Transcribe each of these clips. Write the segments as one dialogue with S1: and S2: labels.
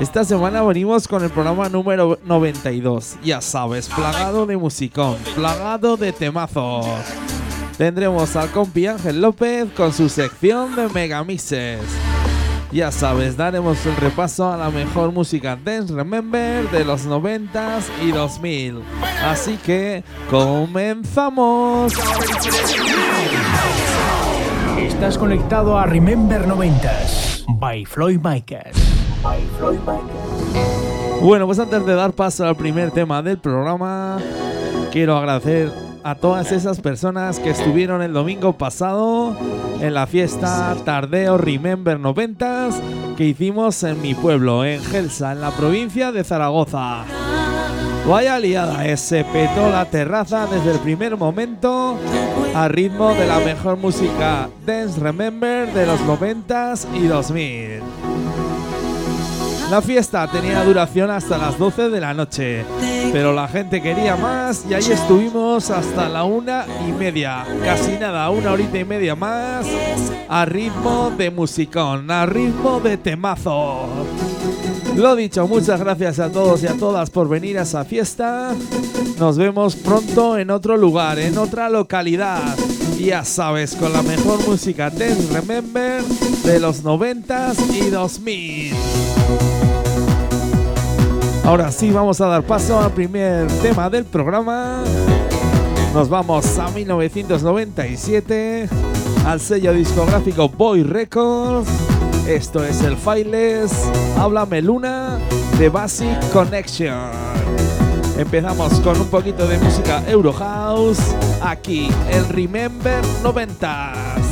S1: Esta semana venimos con el programa número 92, ya sabes, plagado de musicón, plagado de temazos. Tendremos al compi Ángel López con su sección de megamixes. Ya sabes, daremos un repaso a la mejor música Dance Remember de los 90s y 2000. Así que comenzamos.
S2: Estás conectado a Remember 90s by Floyd Micas.
S1: Bueno, pues antes de dar paso al primer tema del programa, quiero agradecer a todas esas personas que estuvieron el domingo pasado en la fiesta Tardeo Remember 90s que hicimos en mi pueblo, en Gelsa, en la provincia de Zaragoza. Vaya liada, se petó la terraza desde el primer momento a ritmo de la mejor música Dance Remember de los 90s y 2000. La fiesta tenía duración hasta las 12 de la noche, pero la gente quería más y ahí estuvimos hasta la una y media, casi nada, una horita y media más, a ritmo de musicón, a ritmo de temazo. Lo dicho, muchas gracias a todos y a todas por venir a esa fiesta. Nos vemos pronto en otro lugar, en otra localidad. Ya sabes, con la mejor música Dance Remember de los 90s y 2000. Ahora sí, vamos a dar paso al primer tema del programa. Nos vamos a 1997, al sello discográfico Boy Records. Esto es el Files, Háblame Luna de Basic Connection. Empezamos con un poquito de música Eurohouse, aquí el Remember 90s.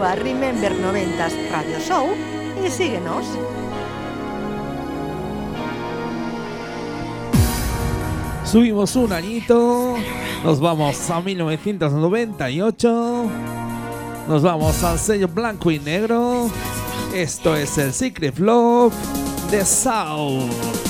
S3: Remember 90s
S4: Radio Show y síguenos.
S1: Subimos un añito, nos vamos a 1998, nos vamos al sello blanco y negro. Esto es el Secret Love de South.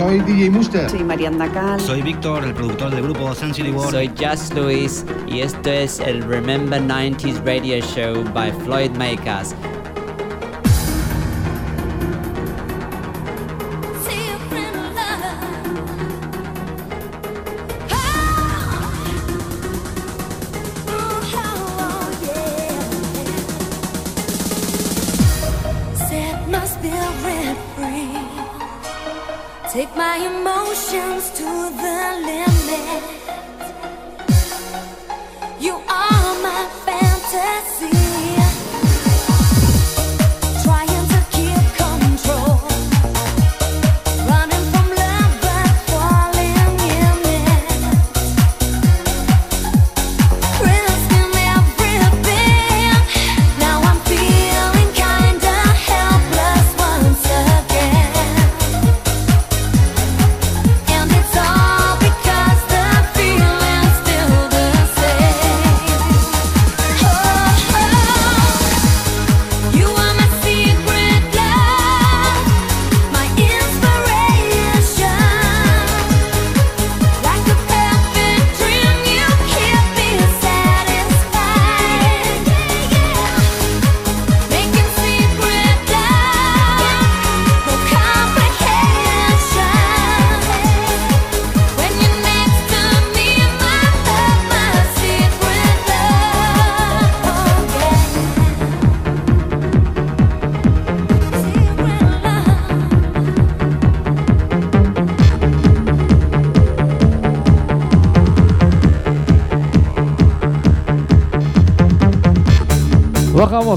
S5: Soy
S6: DJ Muster.
S4: Soy Marianda Cal.
S7: Soy Víctor, el productor del grupo Sensory World.
S8: Soy Just Luis y esto es el Remember 90s Radio Show by Floyd Makers.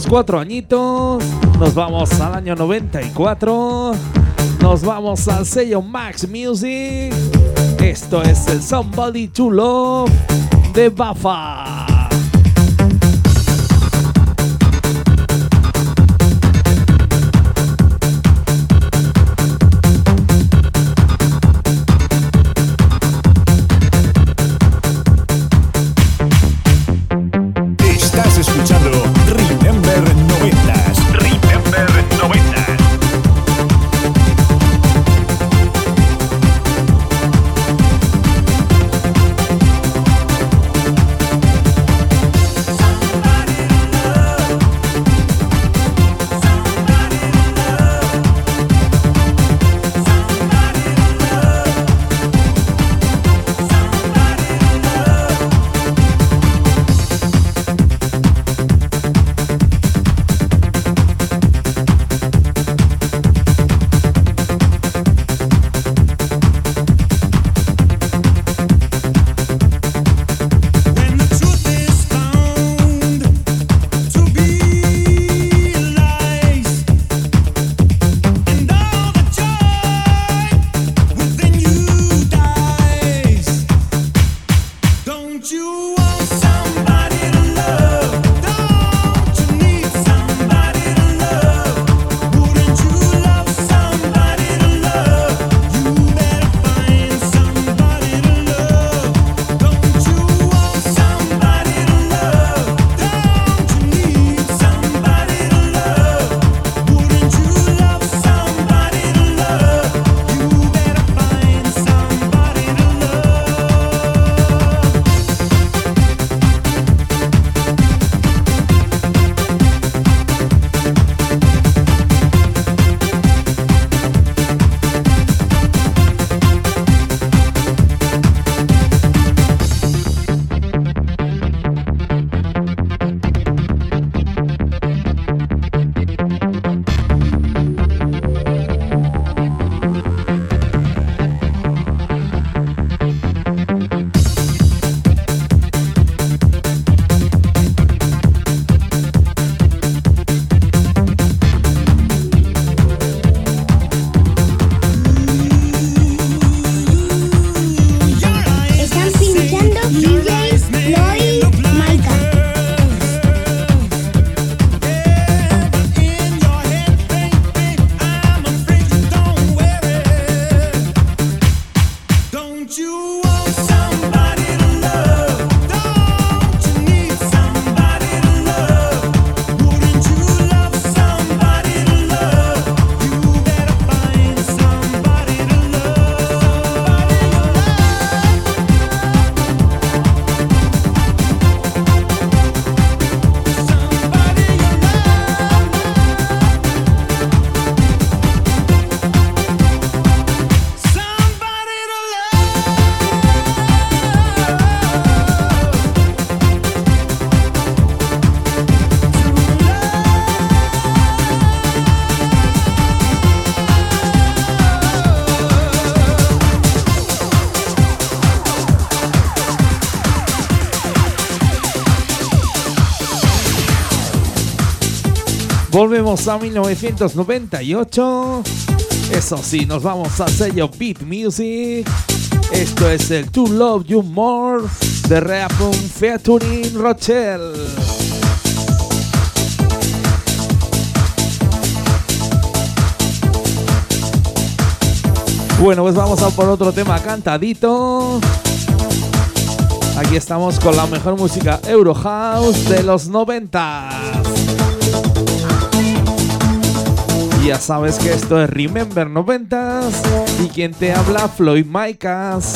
S1: Cuatro añitos, nos vamos al año 94, nos vamos al sello Max Music. Esto es el Somebody to Love
S9: de Bafa. Volvemos a 1998. Eso sí, nos vamos a sello Beat Music. Esto es el To Love You More de Reapun Featuring Rochelle. Bueno, pues vamos a por otro tema cantadito. Aquí estamos con la mejor música Eurohouse de los 90. Ya sabes que esto es Remember 90s y quien te habla Floyd Micas.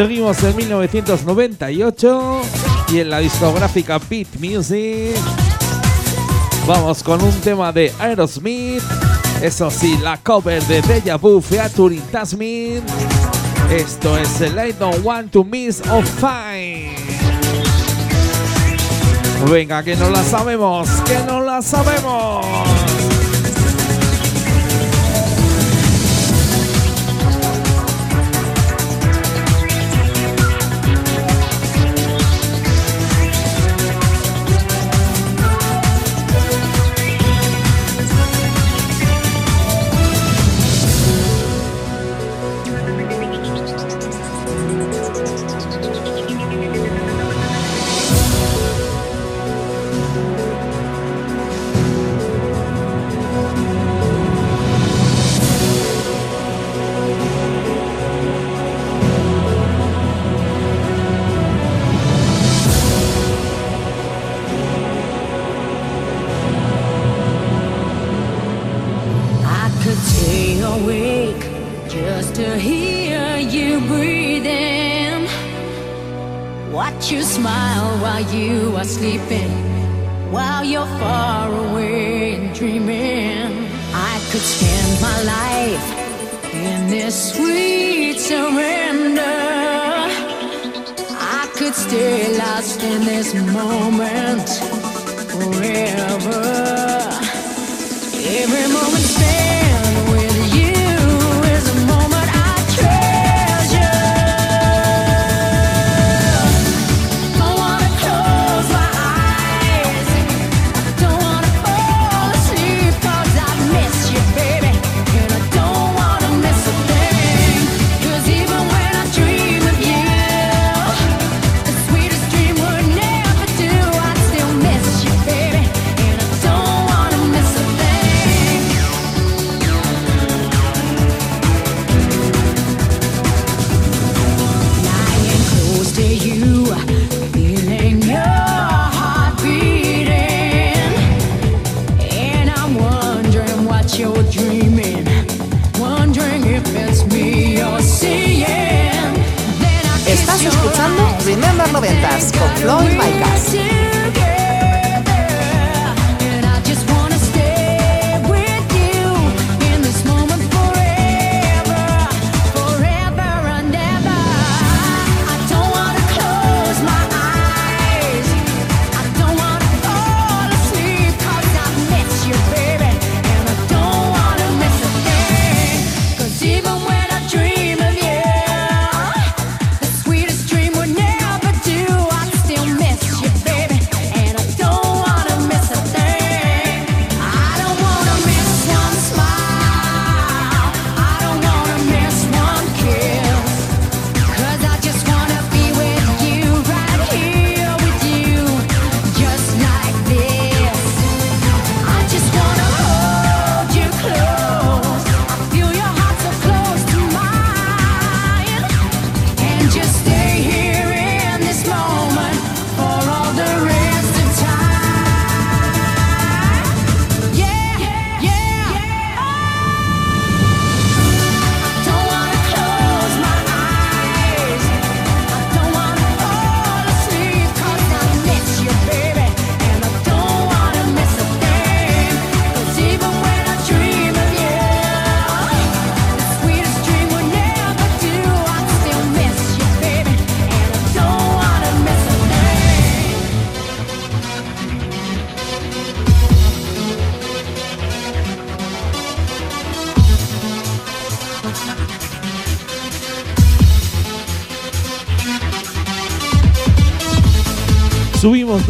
S10: Seguimos en 1998 y en la discográfica Beat Music. Vamos con un tema de Aerosmith. Eso sí, la cover de Deja Vu featuring Tasmin. Esto es el I Don't Want to Miss of Fine. Venga, que no la sabemos, que no la sabemos.
S11: stay lost in this moment forever. Every moment.
S12: Floyd
S10: by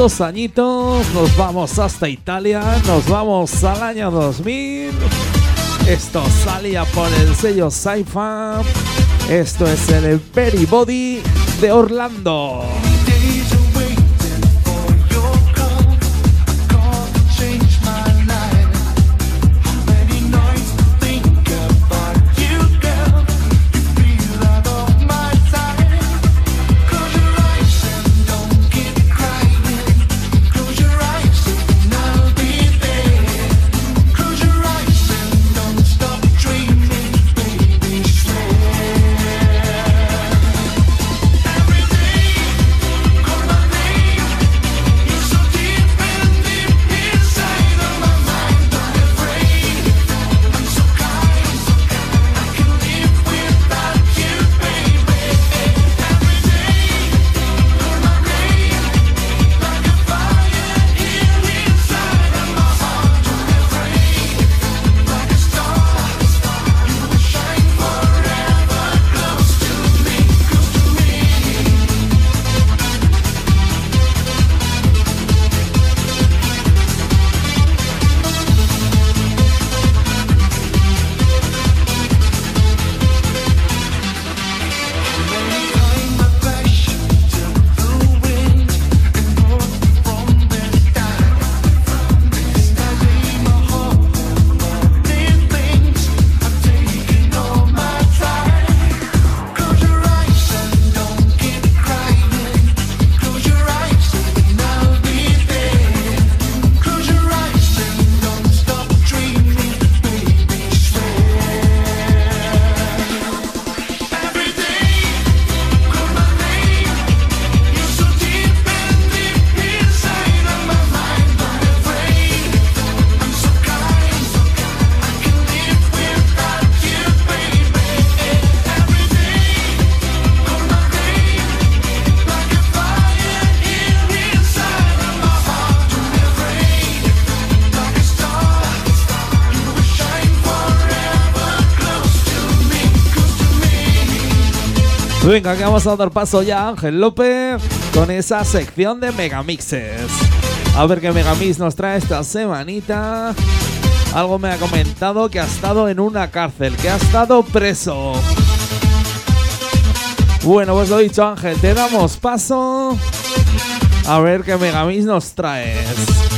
S10: dos añitos, nos vamos hasta Italia, nos vamos al año 2000. Esto salía por el sello Sci-Fi. Esto es el Peribody de Orlando.
S1: Venga, que vamos a dar paso ya a Ángel López con esa sección de megamixes. A ver qué megamix nos trae esta semanita. Algo me ha comentado que ha estado en una cárcel, que ha estado preso. Bueno, pues lo dicho Ángel, te damos paso. A ver qué megamix nos traes.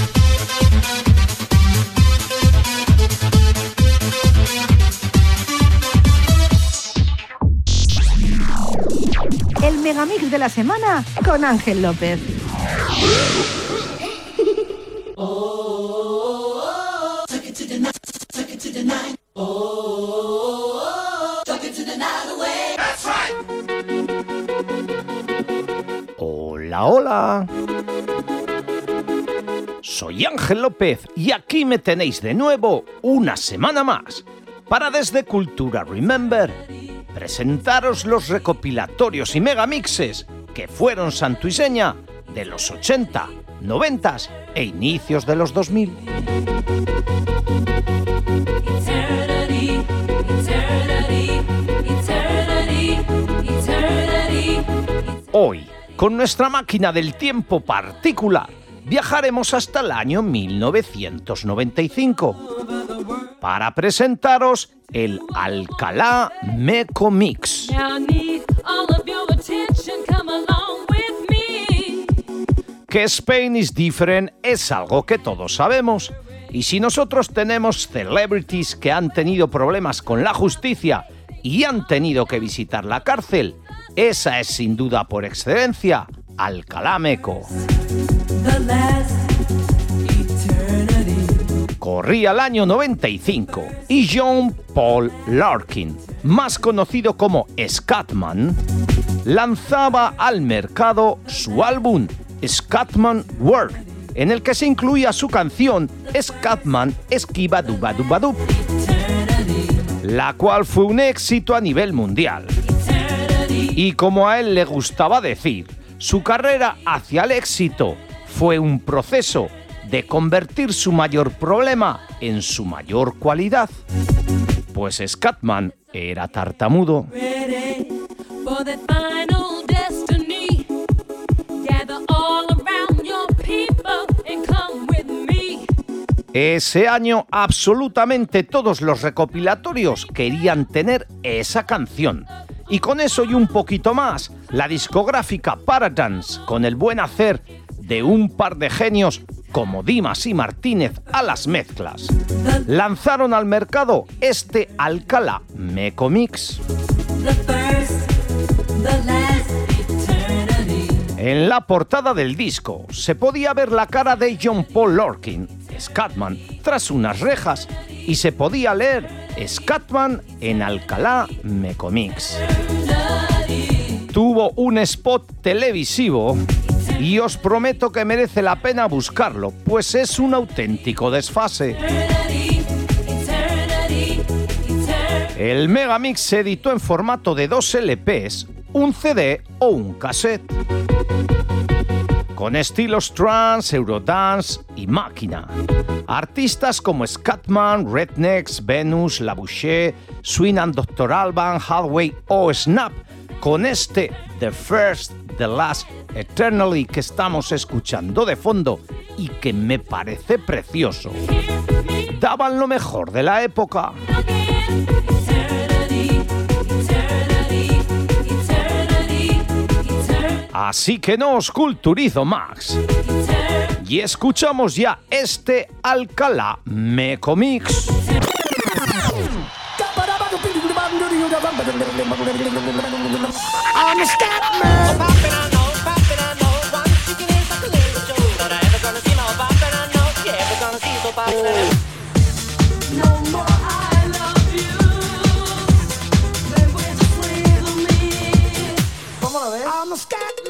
S4: De la semana con Ángel López.
S13: Hola, hola. Soy Ángel López y aquí me tenéis de nuevo una semana más para desde Cultura Remember presentaros los recopilatorios y megamixes que fueron santuiseña de los 80, 90 e inicios de los 2000. Hoy, con nuestra máquina del tiempo particular, viajaremos hasta el año 1995 para presentaros el Alcalá Meco Mix. Que Spain is different es algo que todos sabemos. Y si nosotros tenemos celebrities que han tenido problemas con la justicia y han tenido que visitar la cárcel, esa es sin duda por excelencia Alcalá Meco. Corría el año 95 y John Paul Larkin, más conocido como Scatman, lanzaba al mercado su álbum Scatman World, en el que se incluía su canción Scatman Esquiva Duba Duba Dub, la cual fue un éxito a nivel mundial. Y como a él le gustaba decir, su carrera hacia el éxito fue un proceso de convertir su mayor problema en su mayor cualidad. Pues Scatman era tartamudo. Ese año absolutamente todos los recopilatorios querían tener esa canción. Y con eso y un poquito más, la discográfica Paradance, con el buen hacer de un par de genios como Dimas y Martínez a las mezclas, lanzaron al mercado este Alcalá Meco Mix. En la portada del disco se podía ver la cara de John Paul Lorkin, Scatman, tras unas rejas y se podía leer Scatman en Alcalá Mecomix. Tuvo un spot televisivo y os prometo que merece la pena buscarlo, pues es un auténtico desfase. El Megamix se editó en formato de dos LPs, un CD o un cassette con estilos trance, eurodance y máquina. Artistas como Scatman, Rednecks, Venus, La Boucher, Swing and Dr. Alban, Hardway o Snap, con este The First, The Last, Eternally que estamos escuchando de fondo y que me parece precioso. Daban lo mejor de la época. Así que no os culturizo más. Y escuchamos ya este Alcalá Mecomix.
S14: I'm a Scatman. I'm a.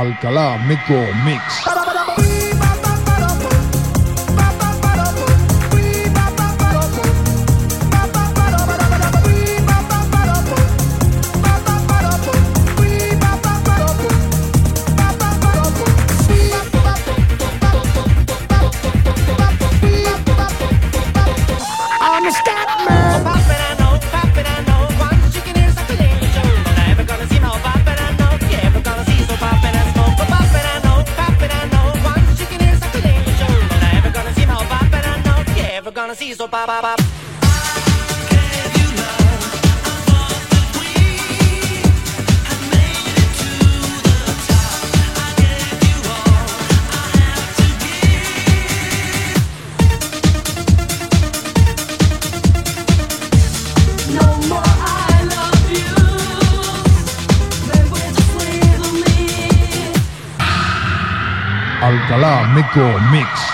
S15: Alcalá Meco Mix.
S10: Alcalá Meco Mix.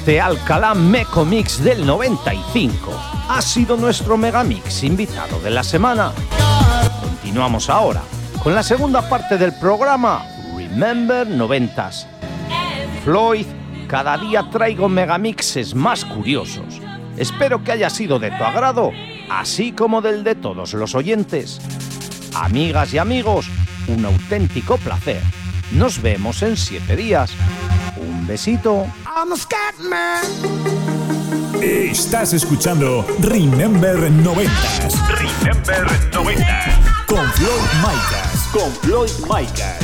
S13: Este Alcalá Meco Mix del 95 ha sido nuestro Megamix invitado de la semana. Continuamos ahora con la segunda parte del programa Remember 90s. Floyd, cada día traigo megamixes más curiosos. Espero que haya sido de tu agrado, así como del de todos los oyentes. Amigas y amigos, un auténtico placer. Nos vemos en siete días. Un besito.
S15: I'm a scat man.
S16: Estás escuchando Remember 90s. Remember 90s. Con Floyd Micas. Con Floyd Micas.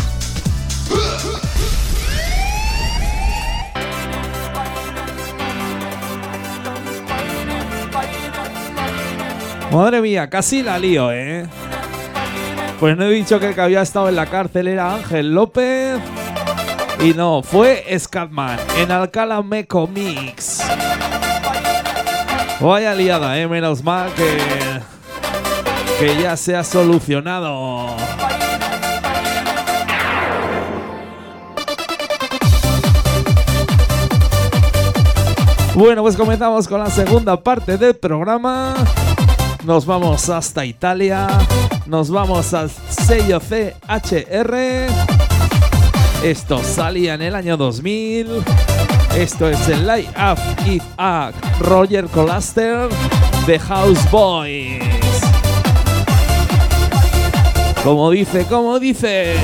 S1: Madre mía, casi la lío, ¿eh? Pues no he dicho que el que había estado en la cárcel era Ángel López. Y no, fue Scatman en Alcalá Meco Mix. Vaya liada, ¿eh? Menos mal que, que ya se ha solucionado. Bueno, pues comenzamos con la segunda parte del programa. Nos vamos hasta Italia. Nos vamos al sello CHR. Esto salía en el año 2000. Esto es el Light Up It Up Roger Colaster de House Boys. Como dice, como dice.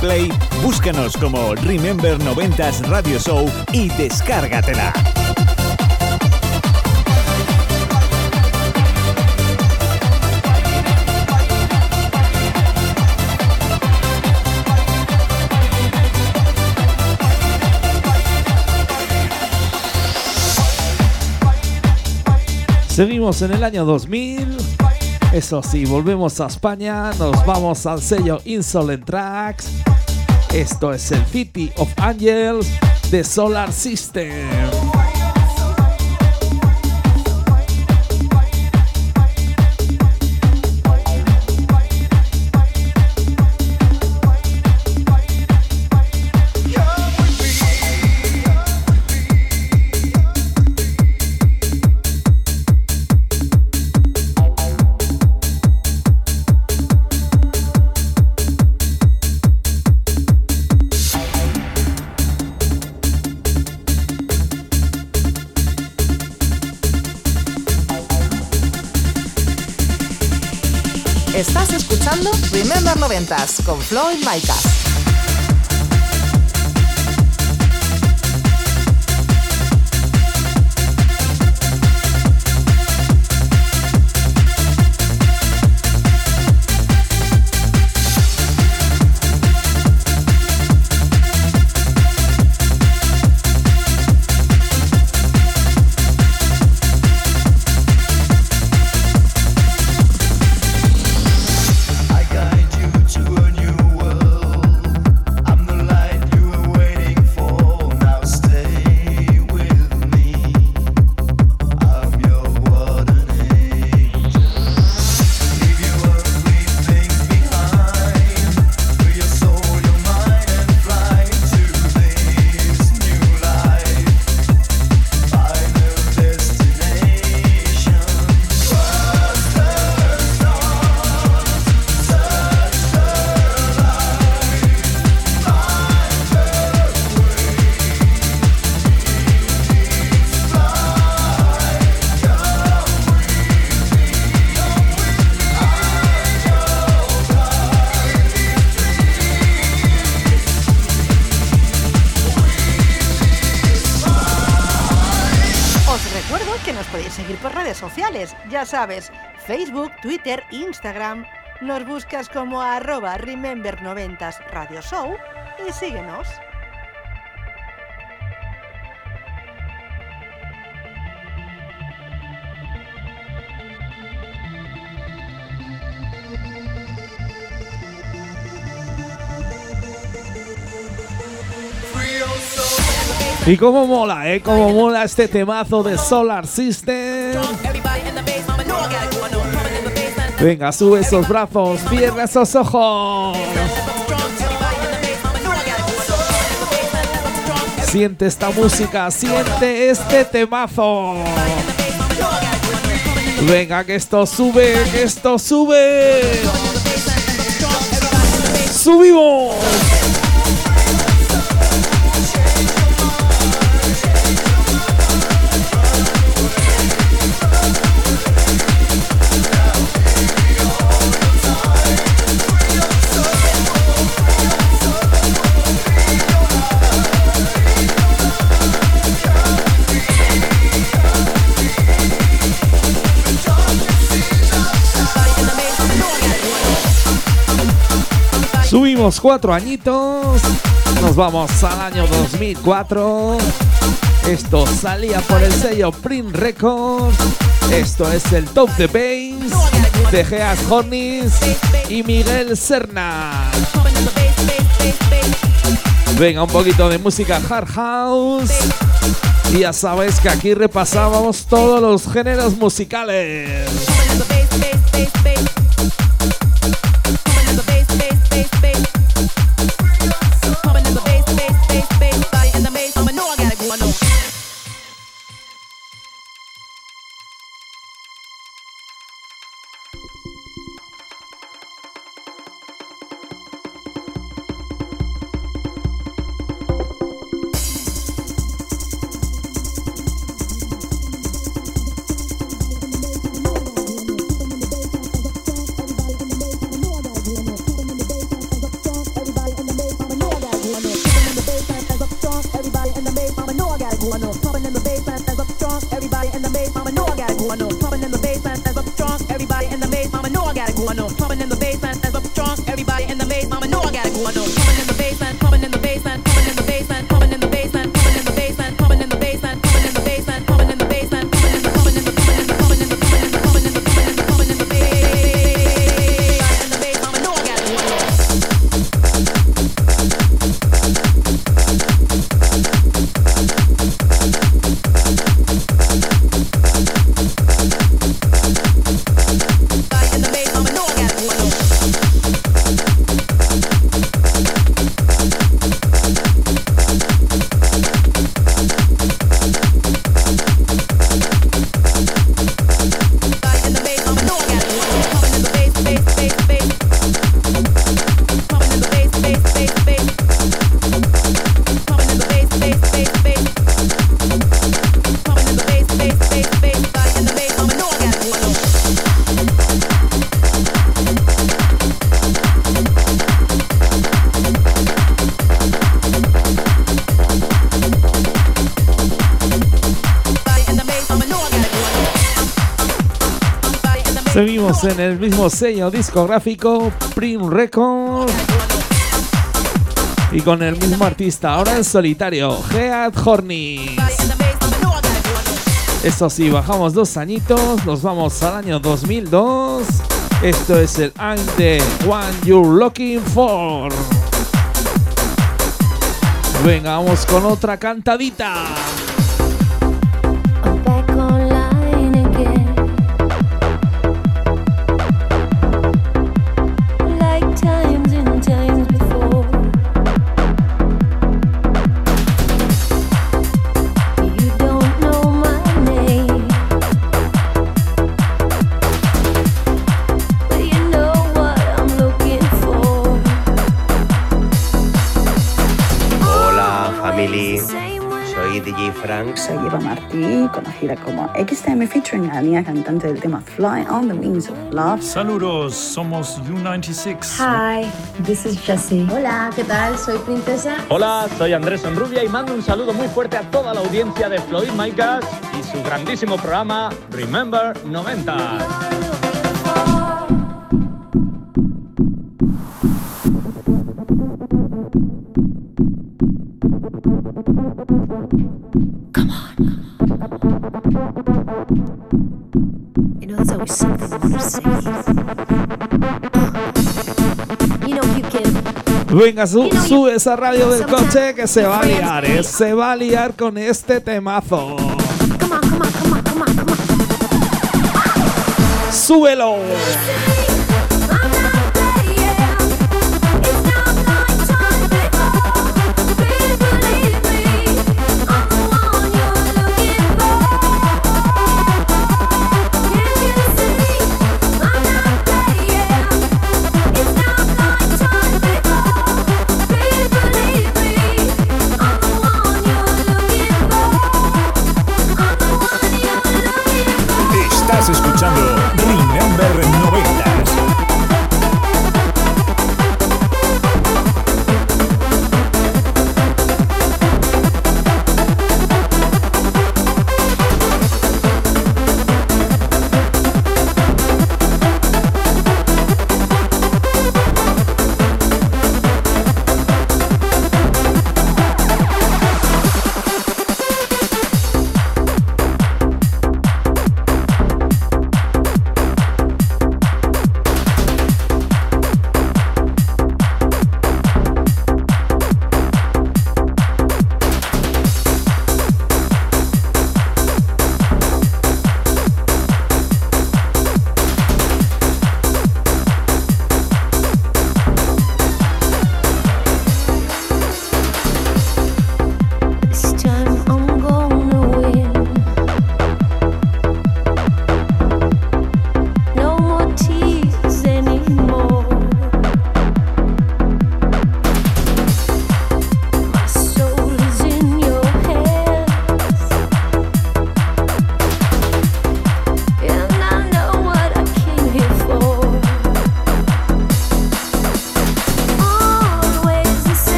S16: Play, búscanos como Remember 90s Radio Show y descárgatela.
S1: Seguimos en el año 2000. Eso sí, volvemos a España. Nos vamos al sello Insolent Tracks. Esto es el City of Angels de Solar System.
S4: Remember 90s con Floyd Micas. Sabes, Facebook, Twitter, Instagram. Nos buscas como arroba Remember90s Radio Show y síguenos.
S1: Y cómo mola, ¿eh? Cómo mola este temazo de Solar System. Venga, sube esos brazos, cierra esos ojos. Siente esta música, siente este temazo. Venga, que esto sube, que esto sube. ¡Subimos! Subimos cuatro añitos. Nos vamos al año 2004. Esto salía por el sello Print Records. Esto es el Top de Bass de Geas Hornis y Miguel Serna. Venga, un poquito de música hard house. Y ya sabes que aquí repasábamos todos los géneros musicales.
S8: En el mismo sello discográfico, Prim Records. Y con el mismo artista, ahora en solitario, Head Horny. Eso sí, bajamos dos añitos, nos vamos al año 2002. Esto es el the One You're Looking For. Venga, vamos con otra cantadita.
S17: Soy
S18: Eva Martí, conocida como XTM featuring a Nia, cantante del tema Fly on the Wings of Love.
S9: Saludos, somos U96.
S19: Hi, this is Jessie. Hola, ¿qué tal? Soy Princesa.
S20: Hola, soy Andrés Enrubia y mando un saludo muy fuerte a toda la audiencia de Floyd Micas y su grandísimo programa Remember 90.
S8: Venga, su- sube esa radio del coche que se va a liar, ¿eh? Se va a liar con este temazo. ¡Súbelo!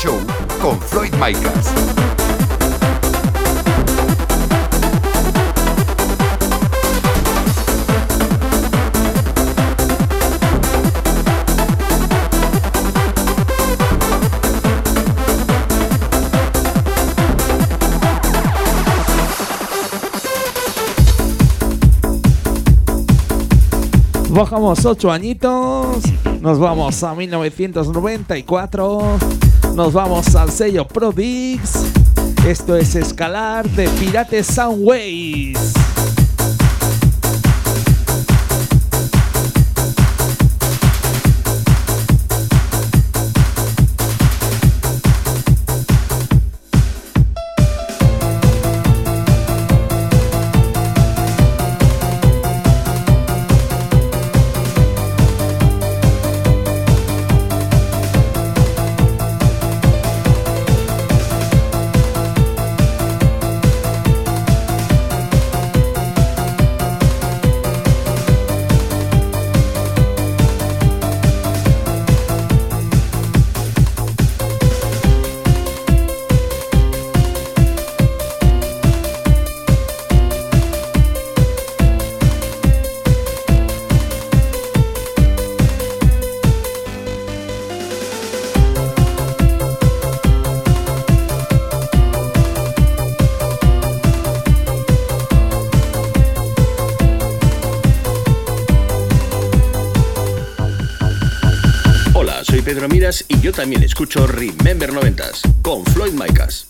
S21: Show con Floyd Micas.
S1: Bajamos ocho añitos, nos vamos a 1994 nos vamos al sello Prodix. Esto es Escalar de Pirates Soundways.
S22: Pedro Miras y yo también escucho Remember 90s con Floyd Micas.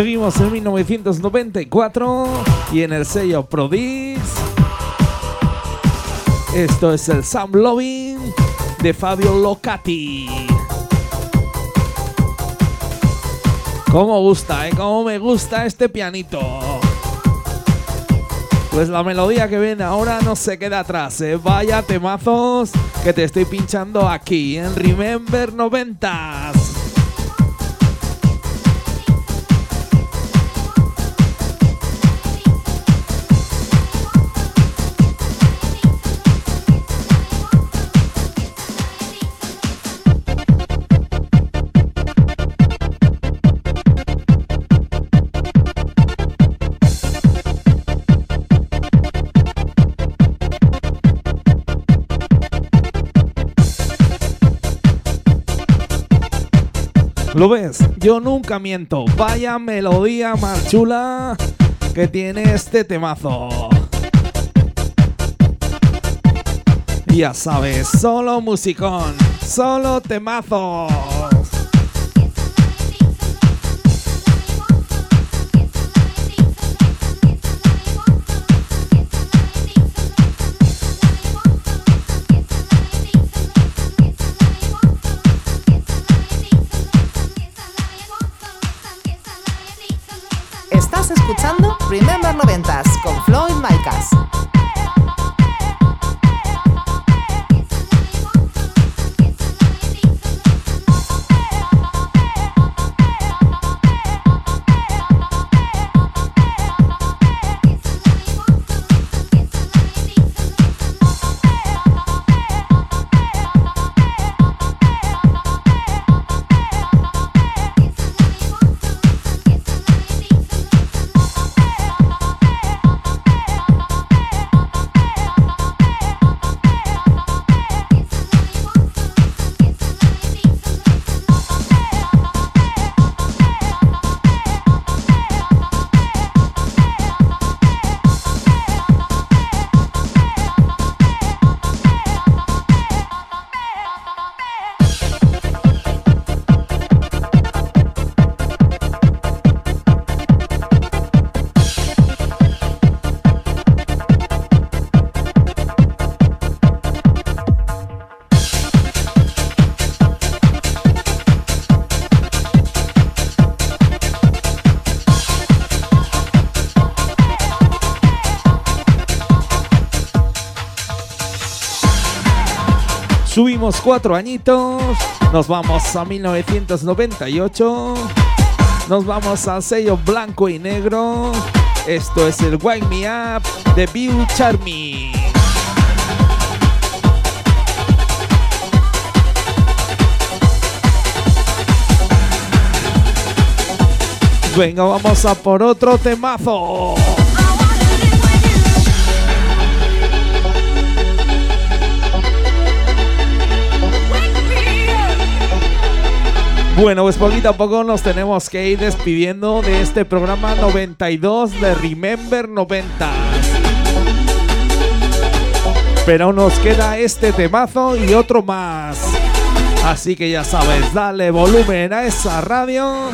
S1: Seguimos en 1994 y en el sello Prodix. Esto es el Sam Loving de Fabio Locati. Cómo gusta, ¿eh? Cómo me gusta este pianito. Pues la melodía que viene ahora no se queda atrás, ¿eh? Vaya temazos que te estoy pinchando aquí en Remember 90s. ¿Lo ves? Yo nunca miento. Vaya melodía más chula que tiene este temazo. Ya sabes, solo musicón, solo temazos.
S11: Remember 90s con Floyd Micas.
S1: Subimos cuatro añitos, nos vamos a 1998, nos vamos al sello blanco y negro. Esto es el Wake Me Up de View Charmy. Venga, vamos a por otro temazo. Bueno, pues poquito a poco nos tenemos que ir despidiendo de este programa 92 de Remember 90. Pero nos queda este temazo y otro más. Así que ya sabes, dale volumen a esa radio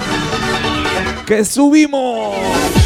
S1: que subimos.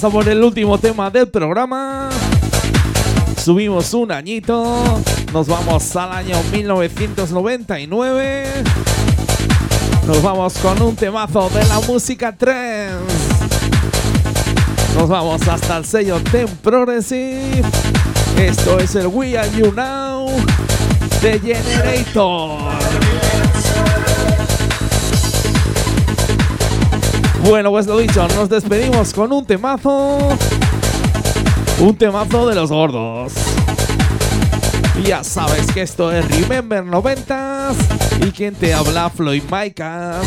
S1: Vamos a por el último tema del programa. Subimos un añito. Nos vamos al año 1999. Nos vamos con un temazo de la música trance. Nos vamos hasta el sello Ten Progressive. Esto es el We Are You Now de Generator. Bueno, pues lo dicho, nos despedimos con un temazo. Un temazo de los gordos. Ya sabes que esto es Remember 90s y quien te habla Floyd Micas.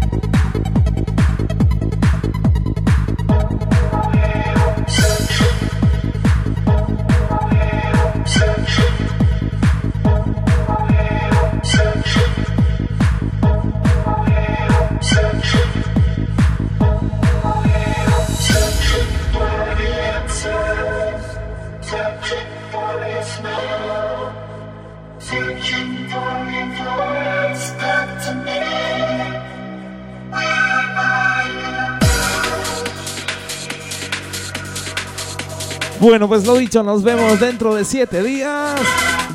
S1: Bueno, pues lo dicho, nos vemos dentro de siete días,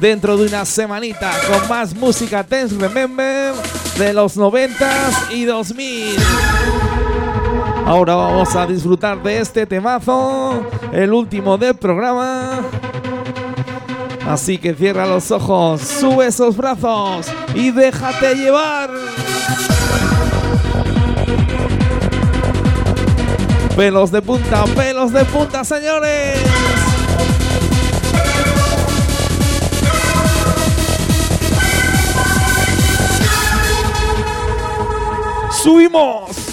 S1: dentro de una semanita, con más música Tense Remember de los 90s y 2000. Ahora vamos a disfrutar de este temazo, el último del programa. Así que cierra los ojos, sube esos brazos y déjate llevar. Pelos de punta, pelos de punta, señores. Subimos.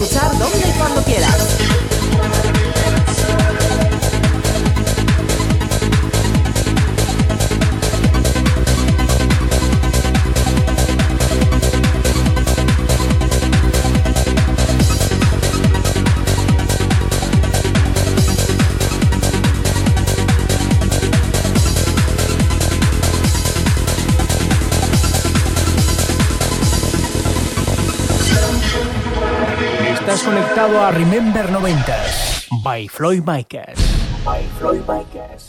S11: escuchar
S3: dónde Remember 90s. By Floyd Micas. By Floyd Micas.